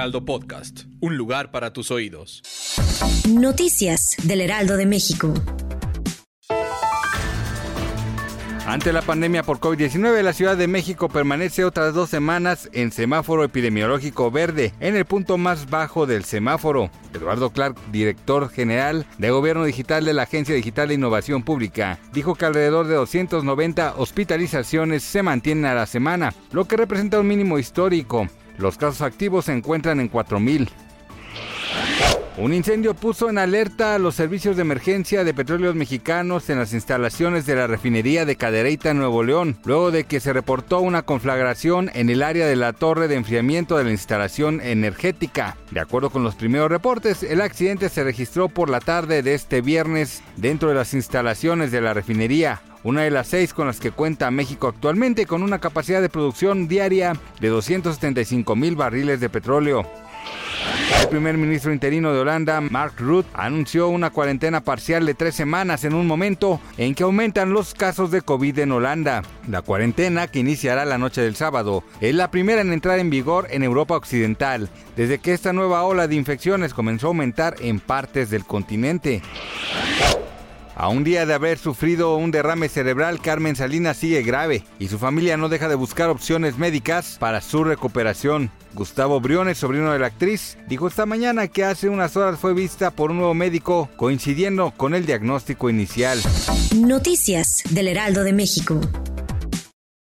Heraldo Podcast, un lugar para tus oídos. Noticias del Heraldo de México. Ante la pandemia por COVID-19, la Ciudad de México permanece otras dos semanas en semáforo epidemiológico verde, en el punto más bajo del semáforo. Eduardo Clark, director general de Gobierno Digital de la Agencia Digital de Innovación Pública, dijo que alrededor de 290 hospitalizaciones se mantienen a la semana, lo que representa un mínimo histórico. Los casos activos se encuentran en 4.000. Un incendio puso en alerta a los servicios de emergencia de petróleos mexicanos en las instalaciones de la refinería de Cadereyta, Nuevo León, luego de que se reportó una conflagración en el área de la torre de enfriamiento de la instalación energética. De acuerdo con los primeros reportes, el accidente se registró por la tarde de este viernes dentro de las instalaciones de la refinería una de las seis con las que cuenta México actualmente, con una capacidad de producción diaria de 275 mil barriles de petróleo. El primer ministro interino de Holanda, Mark Rutte, anunció una cuarentena parcial de tres semanas en un momento en que aumentan los casos de COVID en Holanda. La cuarentena, que iniciará la noche del sábado, es la primera en entrar en vigor en Europa Occidental, desde que esta nueva ola de infecciones comenzó a aumentar en partes del continente. A un día de haber sufrido un derrame cerebral, Carmen Salinas sigue grave y su familia no deja de buscar opciones médicas para su recuperación. Gustavo Briones, sobrino de la actriz, dijo esta mañana que hace unas horas fue vista por un nuevo médico coincidiendo con el diagnóstico inicial. Noticias del Heraldo de México.